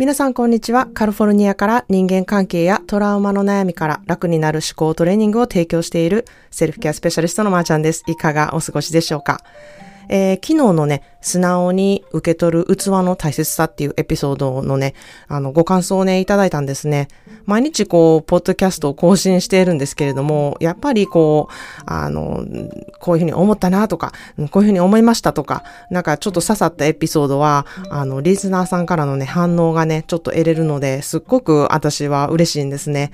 皆さんこんにちは。カルフォルニアから人間関係やトラウマの悩みから楽になる思考トレーニングを提供しているセルフケアスペシャリストのまーちゃんです。いかがお過ごしでしょうか？えー、昨日のね、素直に受け取る器の大切さっていうエピソードのね、あの、ご感想をね、いただいたんですね。毎日こう、ポッドキャストを更新しているんですけれども、やっぱりこう、あの、こういうふうに思ったなとか、こういうふうに思いましたとか、なんかちょっと刺さったエピソードは、あの、リスナーさんからのね、反応がね、ちょっと得れるので、すっごく私は嬉しいんですね。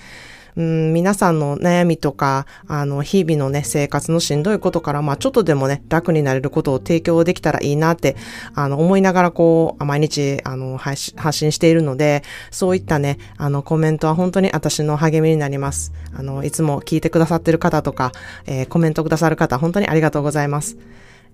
うん、皆さんの悩みとか、あの、日々のね、生活のしんどいことから、まあ、ちょっとでもね、楽になれることを提供できたらいいなって、あの、思いながらこう、毎日、あの、発信しているので、そういったね、あの、コメントは本当に私の励みになります。あの、いつも聞いてくださってる方とか、えー、コメントくださる方、本当にありがとうございます。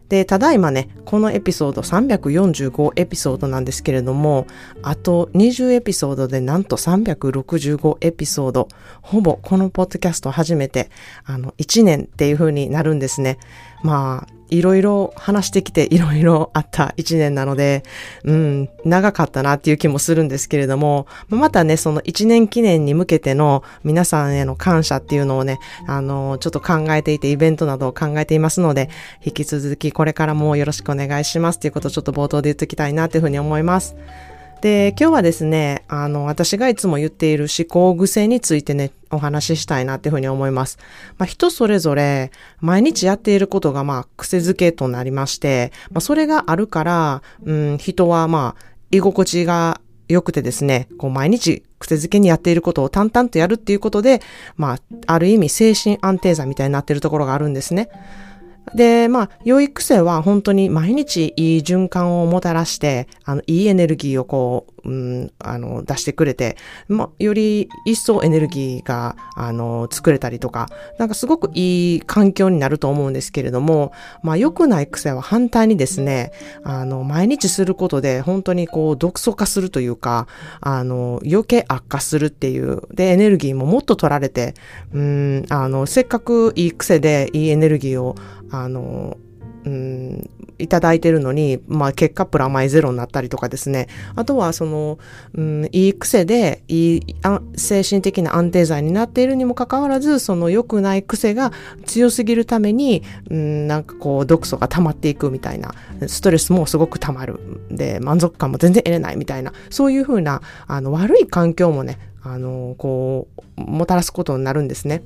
で、ただいまね、このエピソード345エピソードなんですけれども、あと20エピソードでなんと365エピソード、ほぼこのポッドキャスト初めて、あの、1年っていう風になるんですね。まあ、いろいろ話してきていろいろあった一年なので、うん、長かったなっていう気もするんですけれども、またね、その一年記念に向けての皆さんへの感謝っていうのをね、あの、ちょっと考えていて、イベントなどを考えていますので、引き続きこれからもよろしくお願いしますっていうことをちょっと冒頭で言っておきたいなというふうに思います。で、今日はですね、あの、私がいつも言っている思考癖についてね、お話ししたいなっていうふうに思います。まあ、人それぞれ、毎日やっていることが、まあ、癖づけとなりまして、まあ、それがあるから、うん、人は、まあ、居心地が良くてですね、こう、毎日癖づけにやっていることを淡々とやるっていうことで、まあ、ある意味精神安定剤みたいになっているところがあるんですね。で、まあ、良い癖は本当に毎日いい循環をもたらして、あの、いいエネルギーをこう、うん、あの、出してくれて、まあ、より一層エネルギーが、あの、作れたりとか、なんかすごくいい環境になると思うんですけれども、まあ、良くない癖は反対にですね、あの、毎日することで本当にこう、毒素化するというか、あの、余計悪化するっていう、で、エネルギーももっと取られて、うん、あの、せっかくいい癖でいいエネルギーをあの、うん、いただいてるのに、まあ結果プラマイゼロになったりとかですね。あとはその、うん、いい癖で、いい精神的な安定剤になっているにもかかわらず、その良くない癖が強すぎるために、うん、なんかこう毒素が溜まっていくみたいな、ストレスもすごく溜まる。で、満足感も全然得れないみたいな、そういうふうな、あの、悪い環境もね、あの、こう、もたらすことになるんですね。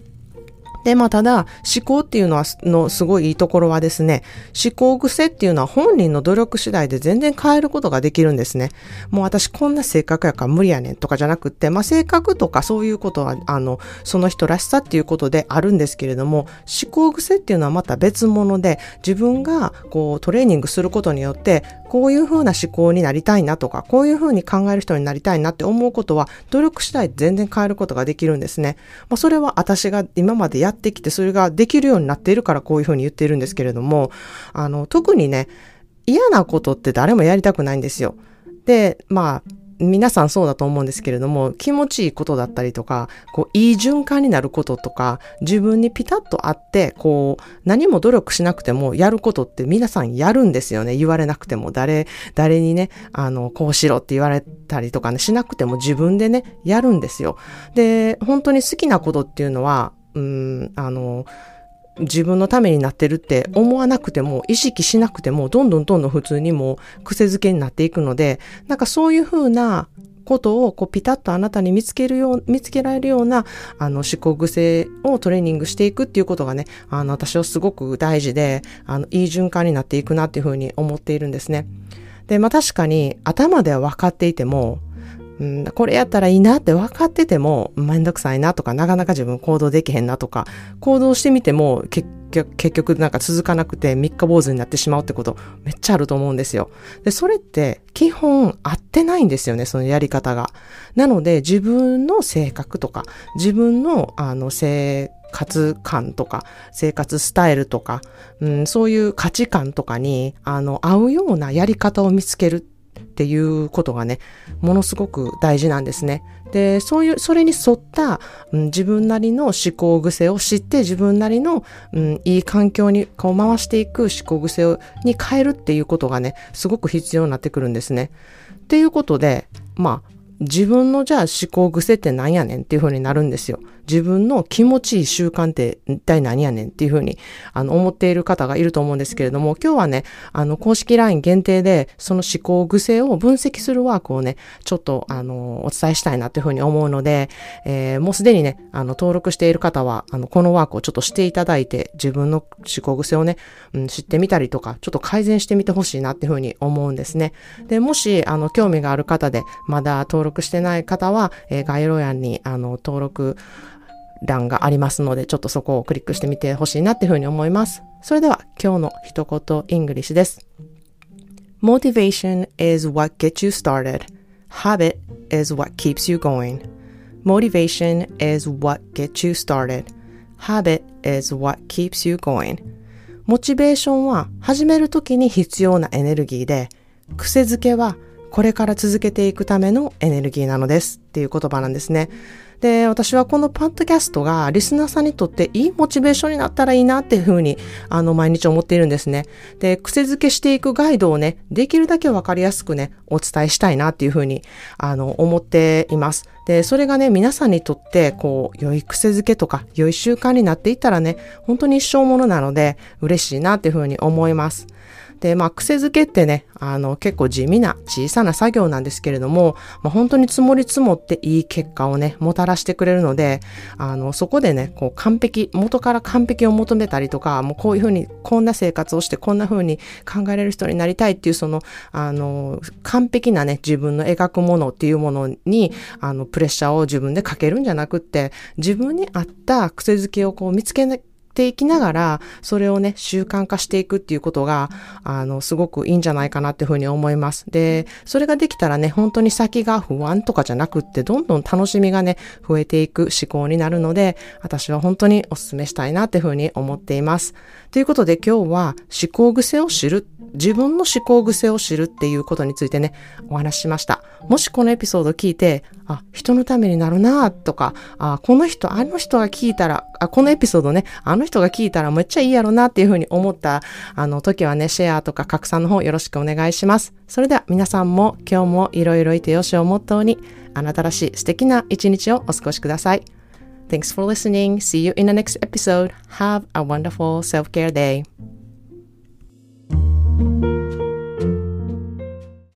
で、まあ、ただ、思考っていうのは、のすごいいいところはですね、思考癖っていうのは本人の努力次第で全然変えることができるんですね。もう私こんな性格やから無理やねんとかじゃなくって、まあ、性格とかそういうことは、あの、その人らしさっていうことであるんですけれども、思考癖っていうのはまた別物で、自分がこうトレーニングすることによって、こういうふうな思考になりたいなとか、こういうふうに考える人になりたいなって思うことは、努力次第全然変えることができるんですね。まあ、それは私が今までやってきて、それができるようになっているからこういうふうに言っているんですけれども、あの、特にね、嫌なことって誰もやりたくないんですよ。で、まあ、皆さんそうだと思うんですけれども、気持ちいいことだったりとか、こう、いい循環になることとか、自分にピタッとあって、こう、何も努力しなくてもやることって皆さんやるんですよね。言われなくても、誰、誰にね、あの、こうしろって言われたりとかね、しなくても自分でね、やるんですよ。で、本当に好きなことっていうのは、うん、あの、自分のためになってるって思わなくても、意識しなくても、どんどんどんどん普通にも癖づけになっていくので、なんかそういうふうなことをこうピタッとあなたに見つけるよう、見つけられるようなあの思考癖をトレーニングしていくっていうことがね、あの私はすごく大事で、あのいい循環になっていくなっていうふうに思っているんですね。で、まあ確かに頭では分かっていても、うん、これやったらいいなって分かってても、めんどくさいなとか、なかなか自分行動できへんなとか、行動してみても結局、なんか続かなくて三日坊主になってしまうってことめっちゃあると思うんですよ。で、それって基本合ってないんですよね、そのやり方が。なので自分の性格とか、自分のあの生活感とか、生活スタイルとか、うん、そういう価値観とかに、あの、合うようなやり方を見つけるっていうことがね、ものすごく大事なんですね。で、そういう、それに沿った、うん、自分なりの思考癖を知って自分なりの、うん、いい環境にこう回していく思考癖をに変えるっていうことがね、すごく必要になってくるんですね。っていうことで、まあ、自分のじゃあ思考癖って何やねんっていう風になるんですよ。自分の気持ちいい習慣って一体何やねんっていう風にあの思っている方がいると思うんですけれども、今日はね、あの公式 LINE 限定でその思考癖を分析するワークをね、ちょっとあのお伝えしたいなっていう風に思うので、えー、もうすでにね、あの登録している方は、あのこのワークをちょっとしていただいて、自分の思考癖をね、うん、知ってみたりとか、ちょっと改善してみてほしいなっていう風に思うんですね。で、もし、あの、興味がある方で、まだ登録録してない方は、えー、概要欄に、あの、登録、欄がありますので、ちょっとそこをクリックしてみてほしいなっていうふうに思います。それでは今日の一言 English です。Motivation is what gets you started. Habit is what keeps you going. Motivation is what gets you started. Habit is what keeps you going. モチベーションは始めるときに必要なエネルギーで、癖づけはこれから続けていくためのエネルギーなのですっていう言葉なんですね。で、私はこのパッドキャストがリスナーさんにとっていいモチベーションになったらいいなっていうふうに、あの、毎日思っているんですね。で、癖づけしていくガイドをね、できるだけわかりやすくね、お伝えしたいなっていうふうに、あの、思っています。で、それがね、皆さんにとって、こう、良い癖づけとか、良い習慣になっていったらね、本当に一生ものなので、嬉しいなっていうふうに思います。で、まあ、癖づけってね、あの、結構地味な小さな作業なんですけれども、まあ、本当に積もり積もっていい結果をね、もたらしてくれるので、あの、そこでね、こう、完璧、元から完璧を求めたりとか、もうこういうふうに、こんな生活をして、こんなふうに考えれる人になりたいっていう、その、あの、完璧なね、自分の描くものっていうものに、あの、プレッシャーを自分でかけるんじゃなくって、自分に合った癖づけをこう見つけなていきながら、それをね、習慣化していくっていうことが、あの、すごくいいんじゃないかなっていうふうに思います。で、それができたらね、本当に先が不安とかじゃなくって、どんどん楽しみがね、増えていく思考になるので、私は本当にお勧めしたいなっていうふうに思っています。ということで今日は思考癖を知る自分の思考癖を知るっていうことについてね、お話ししました。もしこのエピソード聞いて、あ、人のためになるなとか、あ、この人、あの人が聞いたら、あ、このエピソードね、あの人が聞いたらめっちゃいいやろなっていうふうに思った、あの時はね、シェアとか拡散の方よろしくお願いします。それでは皆さんも今日もいろいろいてよしをモットーに、あなたらしい素敵な一日をお過ごしください。Thanks for listening. See you in the next episode. Have a wonderful self-care day.